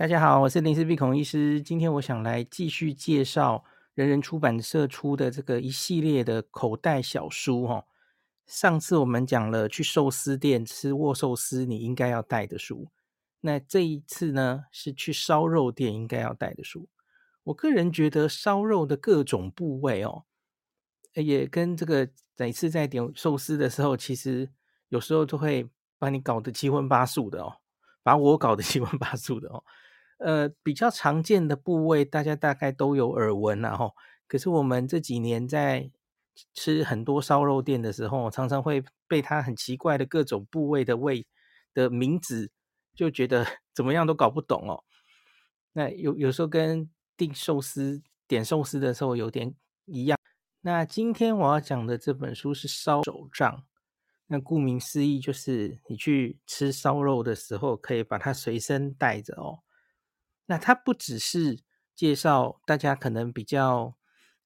大家好，我是林氏璧孔医师。今天我想来继续介绍人人出版社出的这个一系列的口袋小书哈。上次我们讲了去寿司店吃握寿司你应该要带的书，那这一次呢是去烧肉店应该要带的书。我个人觉得烧肉的各种部位哦，也跟这个每次在点寿司的时候，其实有时候都会把你搞得七荤八素的哦，把我搞得七荤八素的哦。呃，比较常见的部位，大家大概都有耳闻了吼。可是我们这几年在吃很多烧肉店的时候，常常会被它很奇怪的各种部位的味的名字，就觉得 怎么样都搞不懂哦。那有有时候跟订寿司、点寿司的时候有点一样。那今天我要讲的这本书是烧手账。那顾名思义，就是你去吃烧肉的时候，可以把它随身带着哦。那它不只是介绍大家可能比较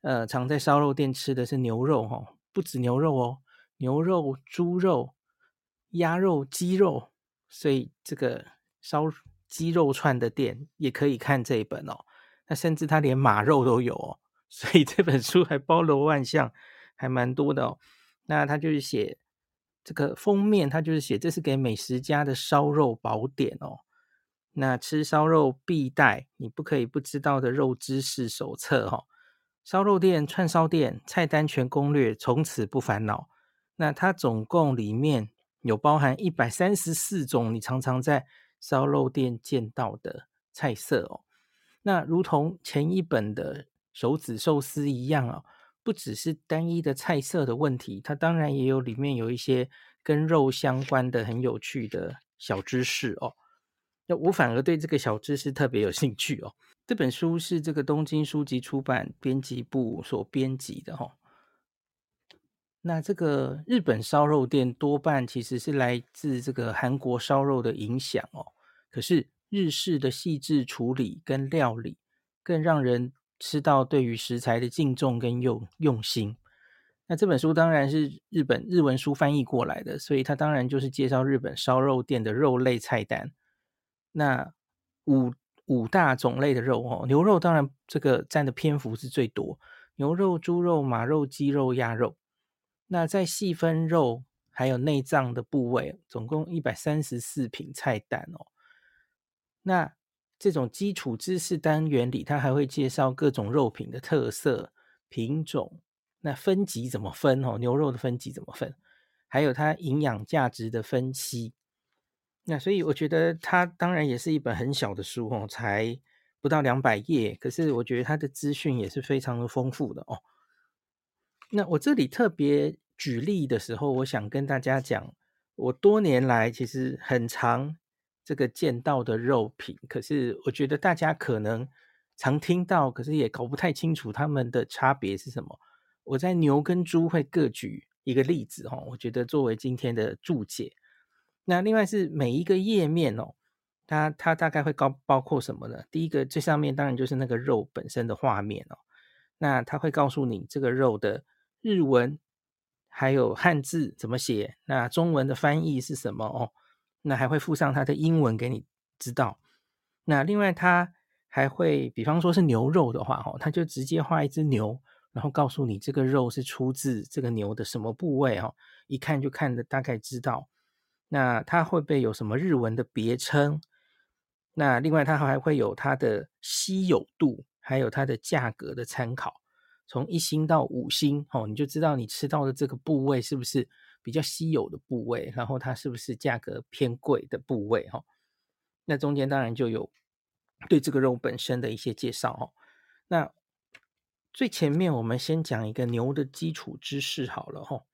呃常在烧肉店吃的是牛肉哈，不止牛肉哦，牛肉、猪肉、鸭肉、鸡肉，所以这个烧鸡肉串的店也可以看这一本哦。那甚至它连马肉都有哦，所以这本书还包罗万象，还蛮多的哦。那它就是写这个封面，它就是写这是给美食家的烧肉宝典哦。那吃烧肉必带，你不可以不知道的肉知识手册哈。烧肉店、串烧店菜单全攻略，从此不烦恼。那它总共里面有包含一百三十四种你常常在烧肉店见到的菜色哦。那如同前一本的手指寿司一样哦，不只是单一的菜色的问题，它当然也有里面有一些跟肉相关的很有趣的小知识哦。那我反而对这个小知识特别有兴趣哦。这本书是这个东京书籍出版编辑部所编辑的哈。那这个日本烧肉店多半其实是来自这个韩国烧肉的影响哦。可是日式的细致处理跟料理，更让人吃到对于食材的敬重跟用用心。那这本书当然是日本日文书翻译过来的，所以它当然就是介绍日本烧肉店的肉类菜单。那五五大种类的肉哦，牛肉当然这个占的篇幅是最多，牛肉、猪肉、马肉、鸡肉、鸭肉。那在细分肉还有内脏的部位，总共一百三十四品菜单哦。那这种基础知识单元里，它还会介绍各种肉品的特色、品种，那分级怎么分哦？牛肉的分级怎么分？还有它营养价值的分析。那所以我觉得它当然也是一本很小的书哦，才不到两百页，可是我觉得它的资讯也是非常的丰富的哦。那我这里特别举例的时候，我想跟大家讲，我多年来其实很常这个见到的肉品，可是我觉得大家可能常听到，可是也搞不太清楚它们的差别是什么。我在牛跟猪会各举一个例子哦，我觉得作为今天的注解。那另外是每一个页面哦，它它大概会包包括什么呢？第一个最上面当然就是那个肉本身的画面哦，那它会告诉你这个肉的日文还有汉字怎么写，那中文的翻译是什么哦？那还会附上它的英文给你知道。那另外它还会，比方说是牛肉的话哦，它就直接画一只牛，然后告诉你这个肉是出自这个牛的什么部位哦，一看就看得大概知道。那它会不会有什么日文的别称？那另外它还会有它的稀有度，还有它的价格的参考，从一星到五星哦，你就知道你吃到的这个部位是不是比较稀有的部位，然后它是不是价格偏贵的部位哈？那中间当然就有对这个肉本身的一些介绍哦。那最前面我们先讲一个牛的基础知识好了哈。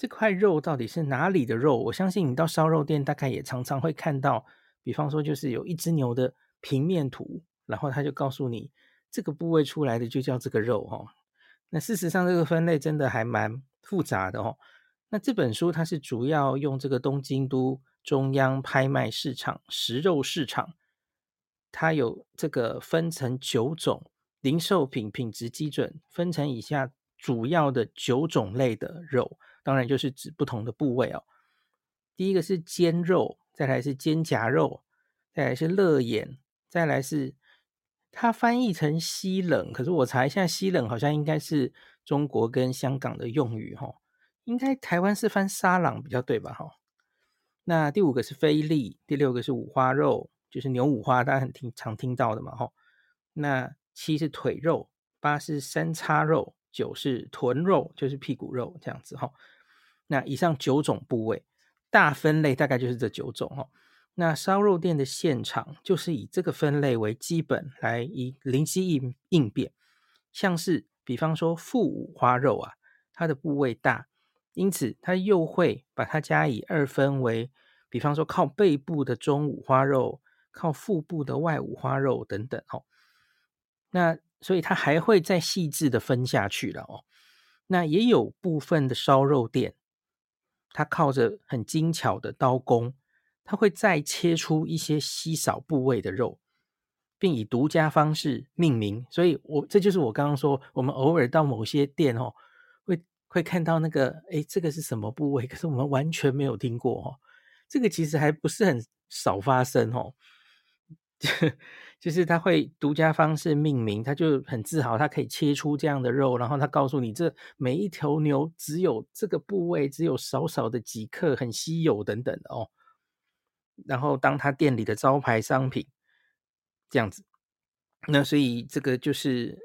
这块肉到底是哪里的肉？我相信你到烧肉店大概也常常会看到，比方说就是有一只牛的平面图，然后他就告诉你这个部位出来的就叫这个肉哦。那事实上这个分类真的还蛮复杂的哦。那这本书它是主要用这个东京都中央拍卖市场食肉市场，它有这个分成九种零售品品质基准，分成以下主要的九种类的肉。当然就是指不同的部位哦。第一个是肩肉，再来是肩胛肉，再来是肋眼、再来是它翻译成西冷，可是我查一下，西冷好像应该是中国跟香港的用语哈，应该台湾是翻沙朗比较对吧哈？那第五个是菲力，第六个是五花肉，就是牛五花，大家很听常听到的嘛哈。那七是腿肉，八是三叉肉，九是臀肉，就是屁股肉这样子哈。那以上九种部位大分类大概就是这九种哈。那烧肉店的现场就是以这个分类为基本来以灵机应应变，像是比方说腹五花肉啊，它的部位大，因此它又会把它加以二分为，比方说靠背部的中五花肉，靠腹部的外五花肉等等哦。那所以它还会再细致的分下去了哦。那也有部分的烧肉店，它靠着很精巧的刀工。它会再切出一些稀少部位的肉，并以独家方式命名。所以我，我这就是我刚刚说，我们偶尔到某些店哦，会会看到那个，诶，这个是什么部位？可是我们完全没有听过哦。这个其实还不是很少发生哦，就是他会独家方式命名，他就很自豪，他可以切出这样的肉，然后他告诉你，这每一头牛只有这个部位，只有少少的几克，很稀有等等哦。然后当他店里的招牌商品，这样子，那所以这个就是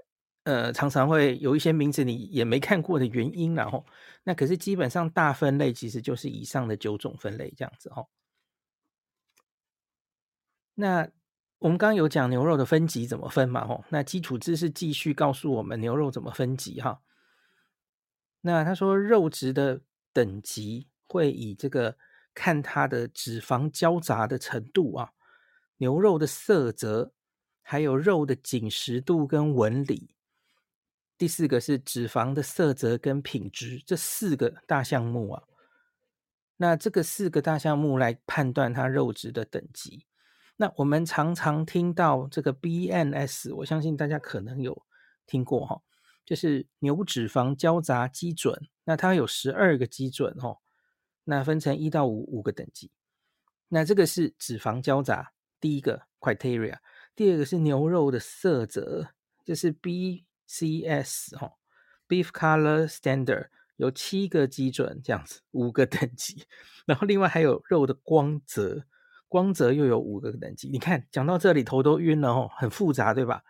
呃常常会有一些名字你也没看过的原因，然后那可是基本上大分类其实就是以上的九种分类这样子哦。那我们刚刚有讲牛肉的分级怎么分嘛？吼，那基础知识继续告诉我们牛肉怎么分级哈。那他说肉质的等级会以这个。看它的脂肪交杂的程度啊，牛肉的色泽，还有肉的紧实度跟纹理。第四个是脂肪的色泽跟品质，这四个大项目啊。那这个四个大项目来判断它肉质的等级。那我们常常听到这个 BNS，我相信大家可能有听过哈，就是牛脂肪交杂基准。那它有十二个基准哦。那分成一到五五个等级，那这个是脂肪交杂，第一个 criteria，第二个是牛肉的色泽，这是 BCS 哈，Beef Color Standard 有七个基准这样子，五个等级，然后另外还有肉的光泽，光泽又有五个等级，你看讲到这里头都晕了哦，很复杂对吧？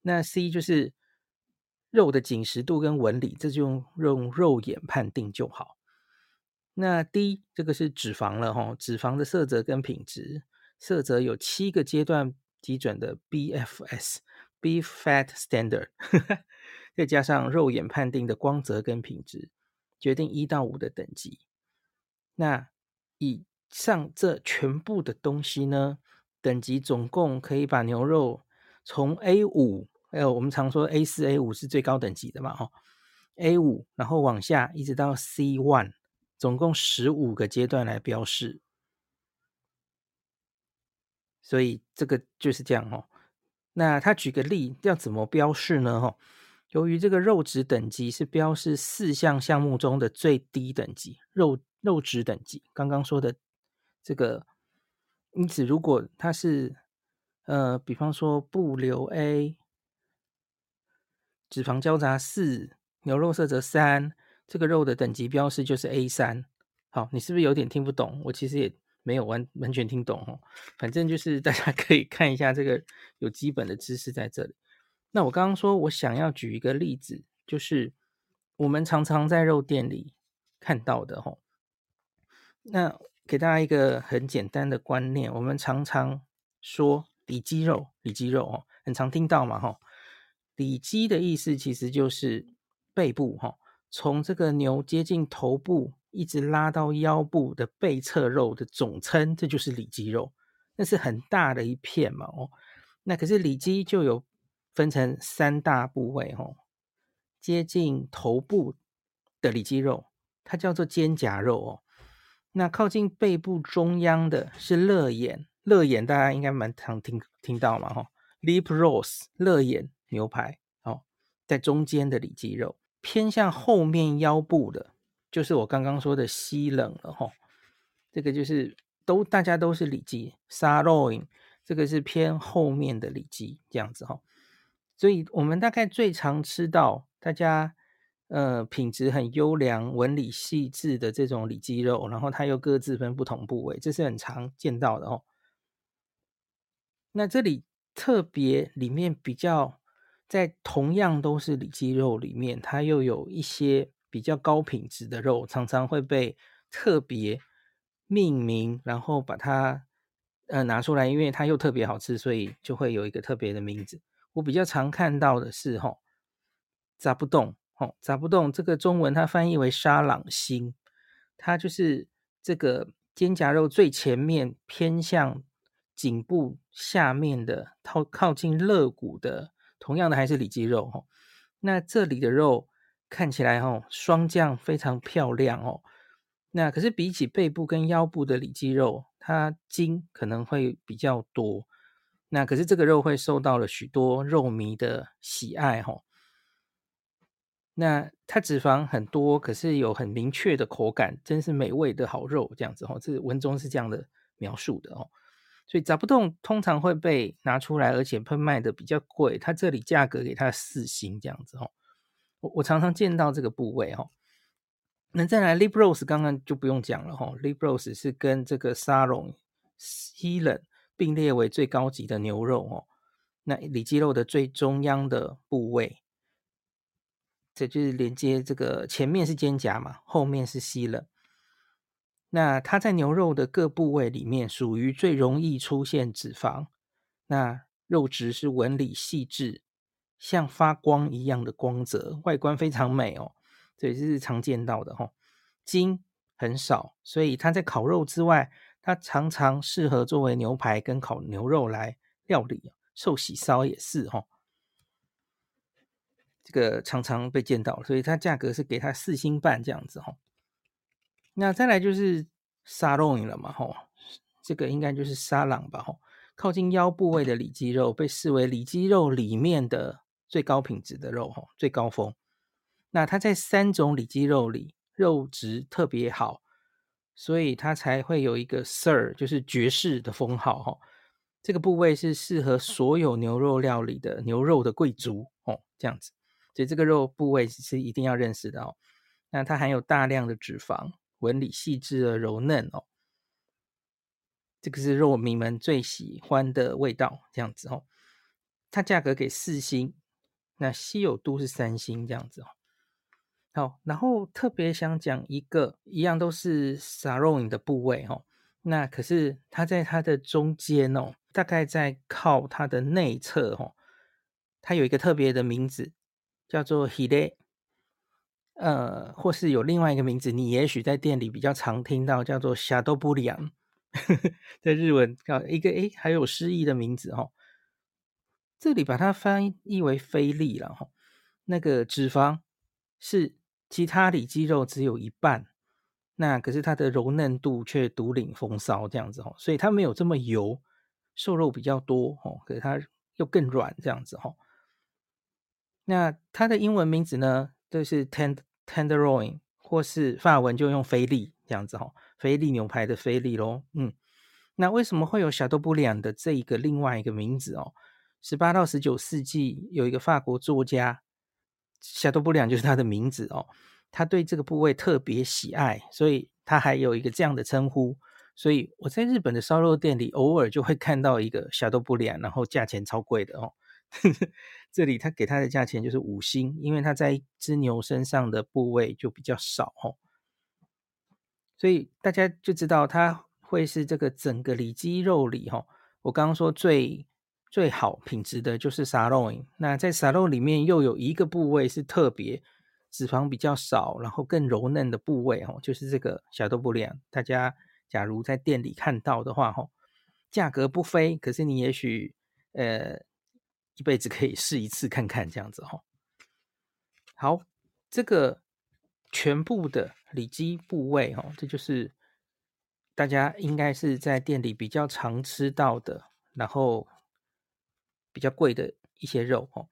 那 C 就是肉的紧实度跟纹理，这就用用肉眼判定就好。那 D 这个是脂肪了哈，脂肪的色泽跟品质，色泽有七个阶段基准的 BFS（Beef Fat Standard），再加上肉眼判定的光泽跟品质，决定一到五的等级。那以上这全部的东西呢，等级总共可以把牛肉从 A 五，还有我们常说 A 四、A 五是最高等级的嘛哈，A 五然后往下一直到 C one。总共十五个阶段来标示，所以这个就是这样哦。那他举个例，要怎么标示呢？哈，由于这个肉质等级是标示四项项目中的最低等级，肉肉质等级，刚刚说的这个，因此如果它是呃，比方说不留 A，脂肪交杂四，牛肉色泽三。这个肉的等级标示就是 A 三，好，你是不是有点听不懂？我其实也没有完完全听懂哦。反正就是大家 可以看一下这个有基本的知识在这里。那我刚刚说我想要举一个例子，就是我们常常在肉店里看到的吼。那给大家一个很简单的观念，我们常常说里肌肉，里肌肉哦，很常听到嘛吼。里肌的意思其实就是背部哈。从这个牛接近头部，一直拉到腰部的背侧肉的总称，这就是里肌肉。那是很大的一片嘛，哦。那可是里肌就有分成三大部位，哦。接近头部的里肌肉，它叫做肩胛肉，哦。那靠近背部中央的是肋眼，肋眼大家应该蛮常听听到嘛，哈。Lip roast，肋眼牛排，哦，在中间的里肌肉。偏向后面腰部的，就是我刚刚说的西冷了哈。这个就是都大家都是里肌 s a r o i n 这个是偏后面的里脊这样子哈。所以我们大概最常吃到大家呃品质很优良、纹理细致的这种里脊肉，然后它又各自分不同部位，这是很常见到的哦。那这里特别里面比较在同样都是里脊肉里面，它又有一些比较高品质的肉，常常会被特别命名，然后把它呃拿出来，因为它又特别好吃，所以就会有一个特别的名字。我比较常看到的是吼，扎不动吼，扎不动这个中文它翻译为沙朗心，它就是这个肩胛肉最前面偏向。颈部下面的靠靠近肋骨的，同样的还是里脊肉哈。那这里的肉看起来哈，霜降非常漂亮哦。那可是比起背部跟腰部的里脊肉，它筋可能会比较多。那可是这个肉会受到了许多肉迷的喜爱哈。那它脂肪很多，可是有很明确的口感，真是美味的好肉这样子哈。这文中是这样的描述的哦。所以扎不动通常会被拿出来，而且会卖的比较贵。它这里价格给它四星这样子哦。我我常常见到这个部位哦。那再来 libros 刚刚就不用讲了哈。，libros 是跟这个 Sirloin、Sirloin 并列为最高级的牛肉哦。那里脊肉的最中央的部位，这就是连接这个前面是肩胛嘛，后面是膝了。那它在牛肉的各部位里面，属于最容易出现脂肪。那肉质是纹理细致，像发光一样的光泽，外观非常美哦。这也是常见到的哈、哦。筋很少，所以它在烤肉之外，它常常适合作为牛排跟烤牛肉来料理。寿喜烧也是哈、哦。这个常常被见到，所以它价格是给它四星半这样子哈、哦。那再来就是沙朗了嘛，吼，这个应该就是沙朗吧，吼，靠近腰部位的里脊肉被视为里脊肉里面的最高品质的肉，吼，最高峰。那它在三种里脊肉里肉质特别好，所以它才会有一个 Sir，就是爵士的封号，吼。这个部位是适合所有牛肉料理的牛肉的贵族，哦，这样子，所以这个肉部位是一定要认识的哦。那它含有大量的脂肪。纹理细致的柔嫩哦，这个是肉迷们最喜欢的味道，这样子哦。它价格给四星，那稀有度是三星，这样子哦。好，然后特别想讲一个，一样都是 sirloin 的部位哦。那可是它在它的中间哦，大概在靠它的内侧哦，它有一个特别的名字，叫做 hile。呃，或是有另外一个名字，你也许在店里比较常听到，叫做シャトーブリアン，在日文叫一个诶，还有诗意的名字哈、哦。这里把它翻译为菲力了哈。那个脂肪是其他里脊肉只有一半，那可是它的柔嫩度却独领风骚这样子哈，所以它没有这么油，瘦肉比较多哦，可是它又更软这样子哈。 那它的英文名字呢？就是 tend tenderloin，或是法文就用菲力这样子哈，菲力牛排的菲力咯。嗯，那为什么会有夏多布里昂的这一个另外一个名字哦？十八到十九世纪有一个法国作家，夏多布里昂就是他的名字哦。他对这个部位特别喜爱，所以他还有一个这样的称呼。所以我在日本的烧肉店里偶尔就会看到一个夏多布里昂，然后价钱超贵的哦。这里他给他的价钱就是五星，因为他在一只牛身上的部位就比较少哦，所以大家就知道它会是这个整个里脊肉里哈。我刚刚说最最好品质的就是 sirloin，那在 sirloin 里面又有一个部位是特别脂肪比较少，然后更柔嫩的部位哦，就是这个小豆布里昂。大家假如在店里看到的话哈，价格不菲，可是你也许呃。一辈子可以试一次看看这样子哈。好，这个全部的里脊部位哦，这就是大家应该是在店里比较常吃到的，然后比较贵的一些肉哦。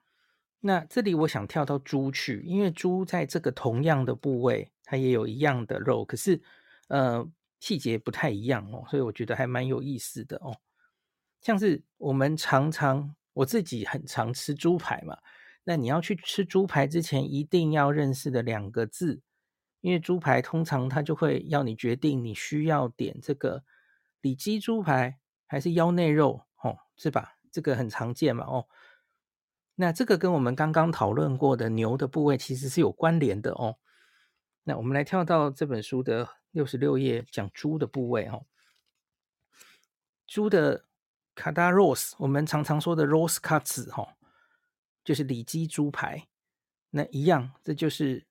那这里我想跳到猪去，因为猪在这个同样的部位，它也有一样的肉，可是呃细节不太一样哦，所以我觉得还蛮有意思的哦。像是我们常常我自己很常吃猪排嘛，那你要去吃猪排之前，一定要认识的两个字，因为猪排通常它就会要你决定你需要点这个里脊猪排还是腰内肉，哦，是吧？这个很常见嘛，哦。那这个跟我们刚刚讨论过的牛的部位其实是有关联的哦。那我们来跳到这本书的六十六页，讲猪的部位哦。猪的卡达罗斯，我们常常说的 rose cuts 哈，就是里脊猪排。那一样，这就是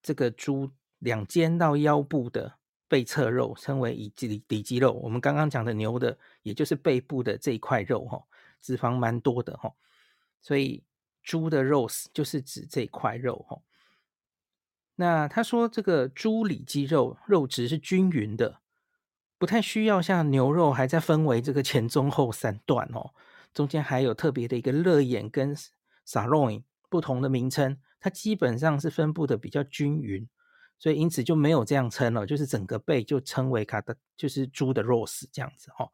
这个猪两肩到腰部的背侧肉，称为里脊里脊肉。我们刚刚讲的牛的，也就是背部的这一块肉哈，脂肪蛮多的哈。所以猪的肉丝就是指这块肉哈。那他说这个猪里脊肉肉质是均匀的，不太需要像牛肉还在分为这个前中后三段哦，中间还有特别的一个肋眼跟 sirloin 不同的名称，它基本上是分布的比较均匀，所以因此就没有这样称了，就是整个背就称为卡的，就是猪的肉丝这样子哈。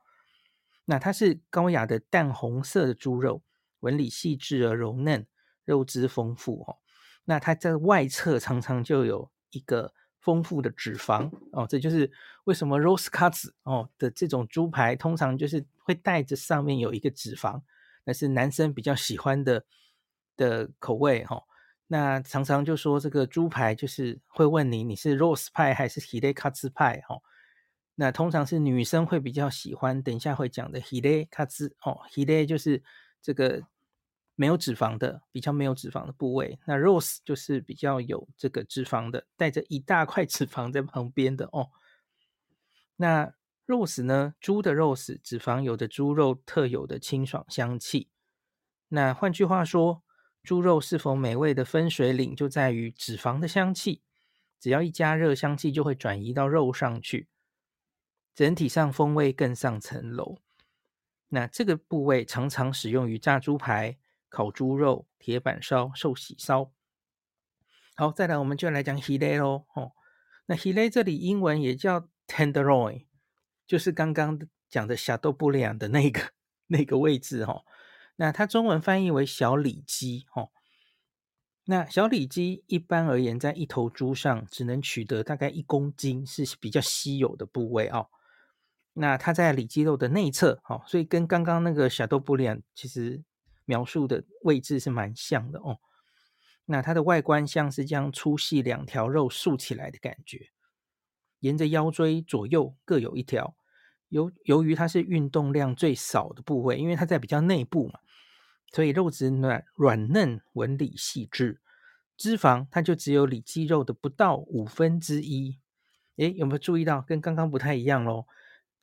那它是高雅的淡红色的猪肉。纹理细致而柔嫩，肉质丰富哦。那它在外侧常常就有一个丰富的脂肪哦，这就是为什么 roast cuts 哦的这种猪排通常就是会带着上面有一个脂肪，那是男生比较喜欢的的口味哈、哦。那常常就说这个猪排就是会问你，你是 roast 派还是 hile cuts 派哈、哦？那通常是女生会比较喜欢，等一下会讲的 hile cuts 哦，hile 就是这个。没有脂肪的，比较没有脂肪的部位，那 roast 就是比较有这个脂肪的，带着一大块脂肪在旁边的哦。那 roast 呢？猪的 roast 脂肪有着猪肉特有的清爽香气。那换句话说，猪肉是否美味的分水岭就在于脂肪的香气。只要一加热，香气就会转移到肉上去，整体上风味更上层楼。那这个部位常常使用于炸猪排。烤猪肉、铁板烧、寿喜烧。好，再来我们就来讲 hile 咯。哦，那 hile 这里英文也叫 tenderloin，就是刚刚讲的小豆布良的那个那个位置、哦。那它中文翻译为小里脊。哦，那小里脊一般而言，在一头猪上只能取得大概一公斤，是比较稀有的部位哦。那它在里脊肉的内侧，哦，所以跟刚刚那个小豆布良其实。描述的位置是蛮像的哦，那它的外观像是将粗细两条肉竖起来的感觉，沿着腰椎左右各有一条。由由于它是运动量最少的部位，因为它在比较内部嘛，所以肉质软软嫩，纹理细致，脂肪它就只有里脊肉的不到五分之一。诶，有没有注意到跟刚刚不太一样喽？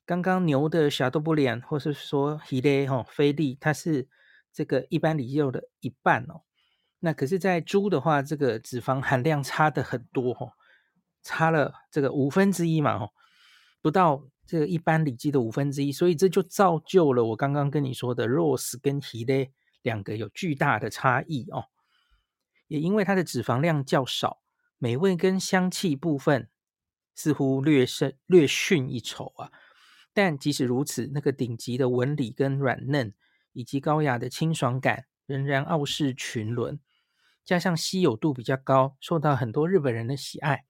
刚刚牛的小豆布脸，或是说菲力哈菲力，它是。这个一般里脊肉的一半哦，那可是，在猪的话，这个脂肪含量差的很多哦，差了这个五分之一嘛哦，不到这个一般里脊的五分之一，所以这就造就了我刚刚跟你说的肉丝跟ヒレ两个有巨大的差异哦。也因为它的脂肪量较少，美味跟香气部分似乎略胜略逊一筹啊。但即使如此，那个顶级的纹理跟软嫩。以及高雅的清爽感仍然傲视群伦，加上稀有度比较高，受到很多日本人的喜爱。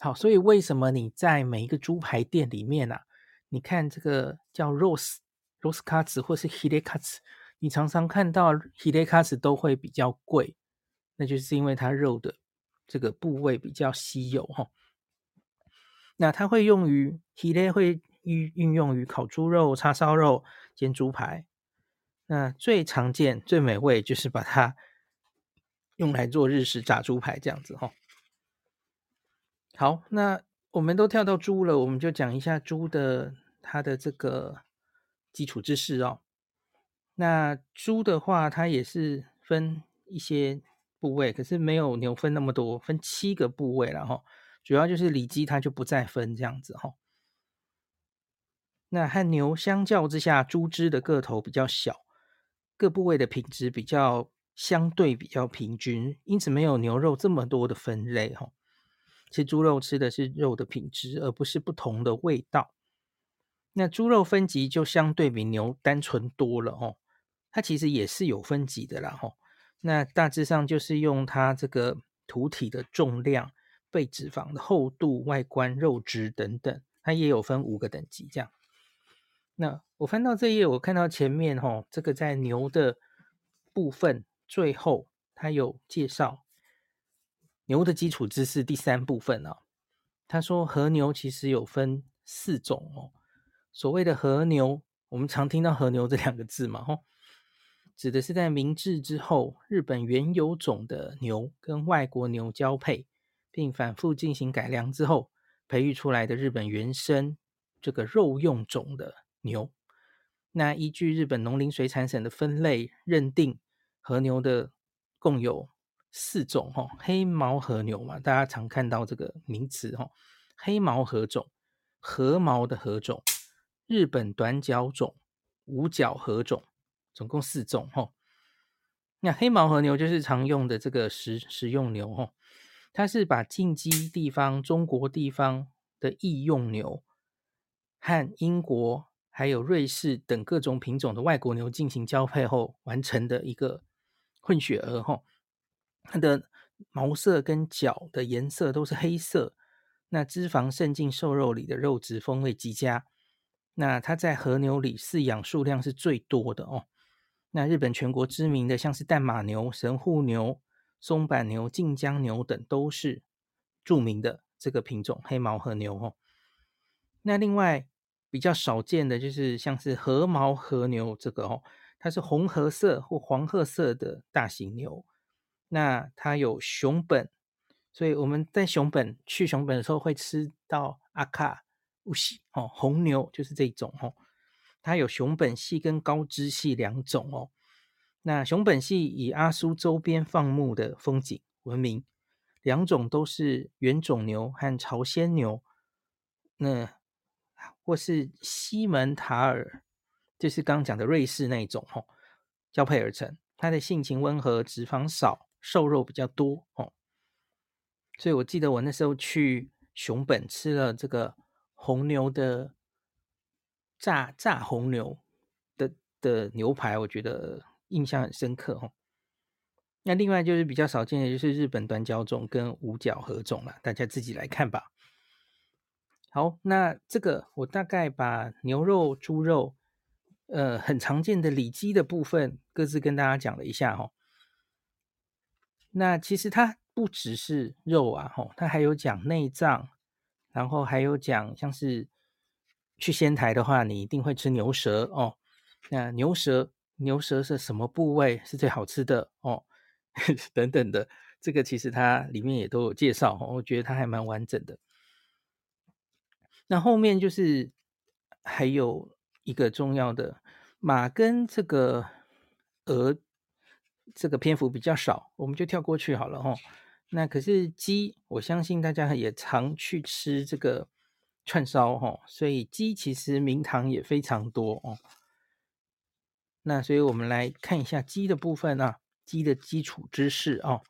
好，所以为什么你在每一个猪排店里面啊，你看这个叫 rose rose cuts 或是 hile cuts，你常常看到 hile cuts 都会比较贵，那就是因为它肉的这个部位比较稀有哈。那它会用于 hile 会运运用于烤猪肉、叉烧肉、煎猪排。那最常见、最美味就是把它用来做日式炸猪排这样子哈。好，那我们都跳到猪了，我们就讲一下猪的它的这个基础知识哦。那猪的话，它也是分一些部位，可是没有牛分那么多，分七个部位了哈。主要就是里脊，它就不再分这样子哈。那和牛相较之下，猪只的个头比较小。各部位的品质比较相对比较平均，因此没有牛肉这么多的分类哈。吃猪肉吃的是肉的品质，而不是不同的味道。那猪肉分级就相对比牛单纯多了哦，它其实也是有分级的啦吼。那大致上就是用它这个屠体的重量、背脂肪的厚度、外观、肉质等等，它也有分五个等级这样。那我翻到这页，我看到前面吼，这个在牛的部分最后它有介绍牛的基础知识第三部分哦。他说和牛其实有分四种哦。所谓的和牛，我们常听到和牛这两个字嘛，吼，指的是在明治之后，日本原有种的牛跟外国牛交配，并反复进行改良之后，培育出来的日本原生这个肉用种的牛。那依据日本农林水产省的分类认定，和牛的共有四种，哈，黑毛和牛嘛，大家常看到这个名词，哈，黑毛和种，和毛的和种。日本短角种、五角和种，总共四种哈。那黑毛和牛就是常用的这个食食用牛哈，它是把近畿地方、中国地方的异用牛和英国还有瑞士等各种品种的外国牛进行交配后完成的一个混血儿吼。它的毛色跟角的颜色都是黑色，那脂肪渗进瘦肉里的肉质风味极佳。那它在和牛里饲养数量是最多的哦。那日本全国知名的像是淡马牛、神户牛、松板牛、近江牛等都是著名的这个品种黑毛和牛哦。那另外比较少见的就是像是和毛和牛这个哦，它是红褐色或黄褐色的大型牛。那它有熊本，所以我们在熊本去熊本的时候会吃到阿卡。不喜哦，红牛就是这种哦，它有熊本系跟高知系两种哦。那熊本系以阿苏周边放牧的风景闻名，两种都是原种牛和朝鲜牛，那或是西门塔尔，就是刚刚讲的瑞士那种哦，交配而成。它的性情温和，脂肪少，瘦肉比较多哦。所以我记得我那时候去熊本吃了这个。红牛的炸炸红牛的的牛排，我觉得印象很深刻哦。那另外就是比较少见的，就是日本短角种跟五角合种了，大家自己来看吧。好，那这个我大概把牛肉、猪肉，呃，很常见的里脊的部分，各自跟大家讲了一下哦。那其实它不只是肉啊，吼，它还有讲内脏。然后还有讲，像是去仙台的话，你一定会吃牛舌哦。那牛舌，牛舌是什么部位是最好吃的哦？等等的，这个其实它里面也都有介绍。我觉得它还蛮完整的。那后面就是还有一个重要的马跟这个鹅，这个篇幅比较少，我们就跳过去好了哦。那可是鸡，我相信大家也常去吃这个串烧哈，所以鸡其实名堂也非常多哦。那所以我们来看一下鸡的部分啊，鸡的基础知识哦。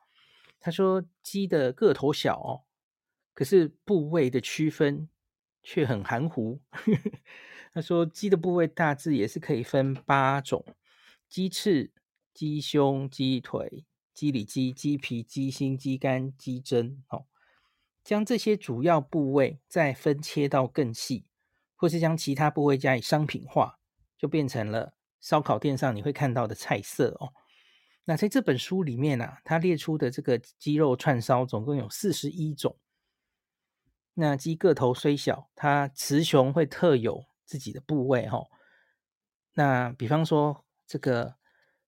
他说鸡的个头小哦，可是部位的区分却很含糊。他说鸡的部位大致也是可以分八种：鸡翅、鸡胸、鸡腿。鸡里脊、鸡皮、鸡心、鸡肝、鸡胗，哦，将这些主要部位再分切到更细，或是将其他部位加以商品化，就变成了烧烤店上你会看到的菜色哦。那在这本书里面啊，它列出的这个鸡肉串烧总共有四十一种。那鸡个头虽小，它雌雄会特有自己的部位哦。那比方说这个。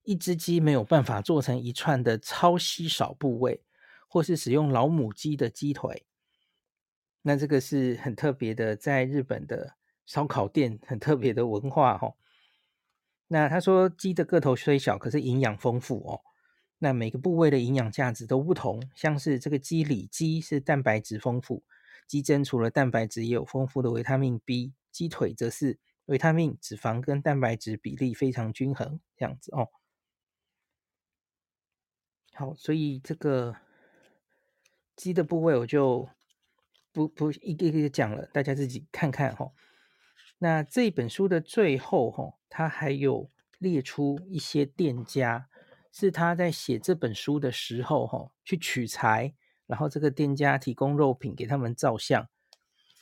一只鸡没有办法做成一串的超稀少部位，或是使用老母鸡的鸡腿，那这个是很特别的，在日本的烧烤店很特别的文化哦。那他说鸡的个头虽小，可是营养丰富哦。那每个部位的营养价值都不同，像是这个鸡里脊是蛋白质丰富，鸡胗除了蛋白质也有丰富的维他命 B，鸡腿则是维他命、脂肪跟蛋白质比例非常均衡，这样子哦。好，所以这个鸡的部位我就不不一个一个讲了，大家自己看看哈。那这本书的最后，哈，他还有列出一些店家，是他在写这本书的时候，哈，去取材，然后这个店家提供肉品给他们照相。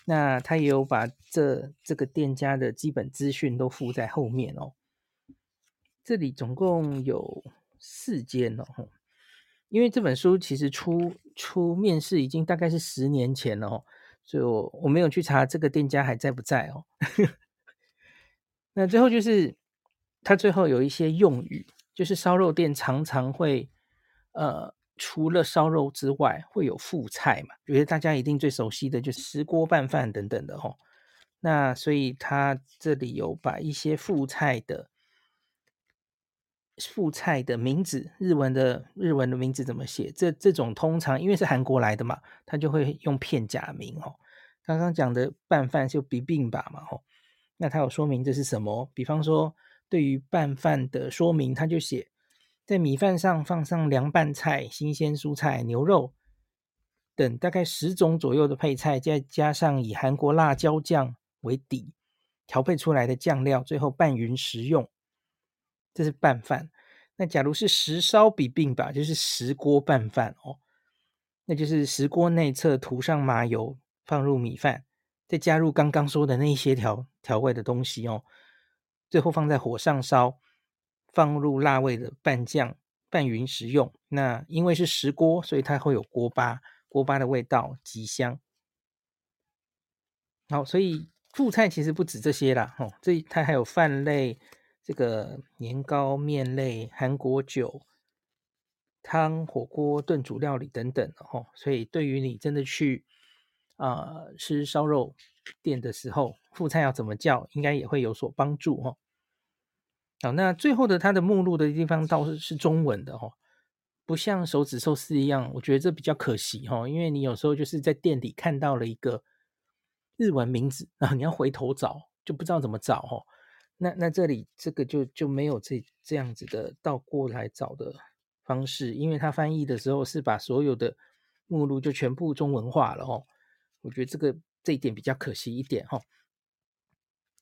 那他也有把这这个店家的基本资讯都附在后面哦。这里总共有四间哦，因为这本书其实出出面世已经大概是十年前了哦。所以我我没有去查这个店家还在不在哦。那最后就是，他最后有一些用语，就是烧肉店常常会，呃，除了烧肉之外，会有副菜嘛，觉得大家一定最熟悉的就是石锅拌饭等等的哈、哦。那所以他这里有把一些副菜的副菜的名字，日文的日文的名字怎么写？这这种通常因为是韩国来的嘛，他就会用片假名哦。刚刚讲的拌饭就比并吧嘛吼，那他有说明这是什么？比方说对于拌饭的说明，他就写在米饭上放上凉拌菜、新鲜蔬菜、牛肉等大概十种左右的配菜，再加上以韩国辣椒酱为底调配出来的酱料，最后拌匀食用。这是拌饭。那假如是石烧比并吧，就是石锅拌饭哦，那就是石锅内侧涂上麻油，放入米饭，再加入刚刚说的那些调调味的东西哦，最后放在火上烧，放入辣味的拌酱，拌匀食用。那因为是石锅，所以它会有锅巴，锅巴的味道极香。好，所以副菜其实不止这些啦，哦，这它还有饭类，这个年糕、面类、韩国酒、汤、火锅、炖煮料理等等哦。所以对于你真的去。啊、吃烧肉店的时候，副菜要怎么叫，应该也会有所帮助哈、好，那最后的它的目录的地方倒是是中文的哈、哦，不像手指寿司一样，我觉得这比较可惜哈、哦，因为你有时候就是在店里看到了一个日文名字，然后你要回头找就不知道怎么找哈、哦。那那这里这个就就没有这这样子的倒过来找的方式，因为它翻译的时候是把所有的目录就全部中文化了哦。我觉得这个这一点比较可惜一点哈。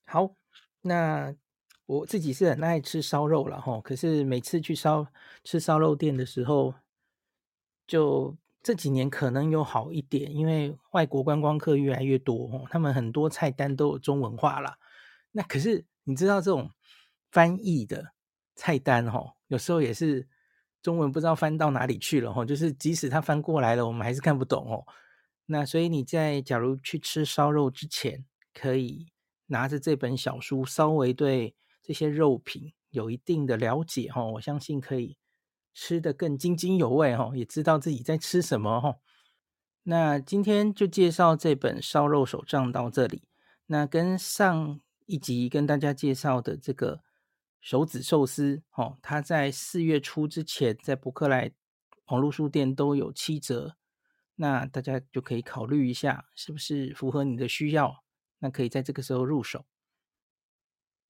好，那我自己是很爱吃烧肉了哈，可是每次去烧吃烧肉店的时候，就这几年可能有好一点，因为外国观光客越来越多哈，他们很多菜单都有中文化了。那可是你知道这种翻译的菜单哈，有时候也是中文不知道翻到哪里去了哈，就是即使他翻过来了，我们还是看不懂哦。那所以你在假如去吃烧肉之前，可以拿着这本小书，稍微对这些肉品有一定的了解哈，我相信可以吃得更津津有味哈，也知道自己在吃什么哈。那今天就介绍这本烧肉手账到这里。那跟上一集跟大家介绍的这个手指寿司哦，它在四月初之前在博客来网络书店都有七折。那大家就可以考虑一下，是不是符合你的需要？那可以在这个时候入手。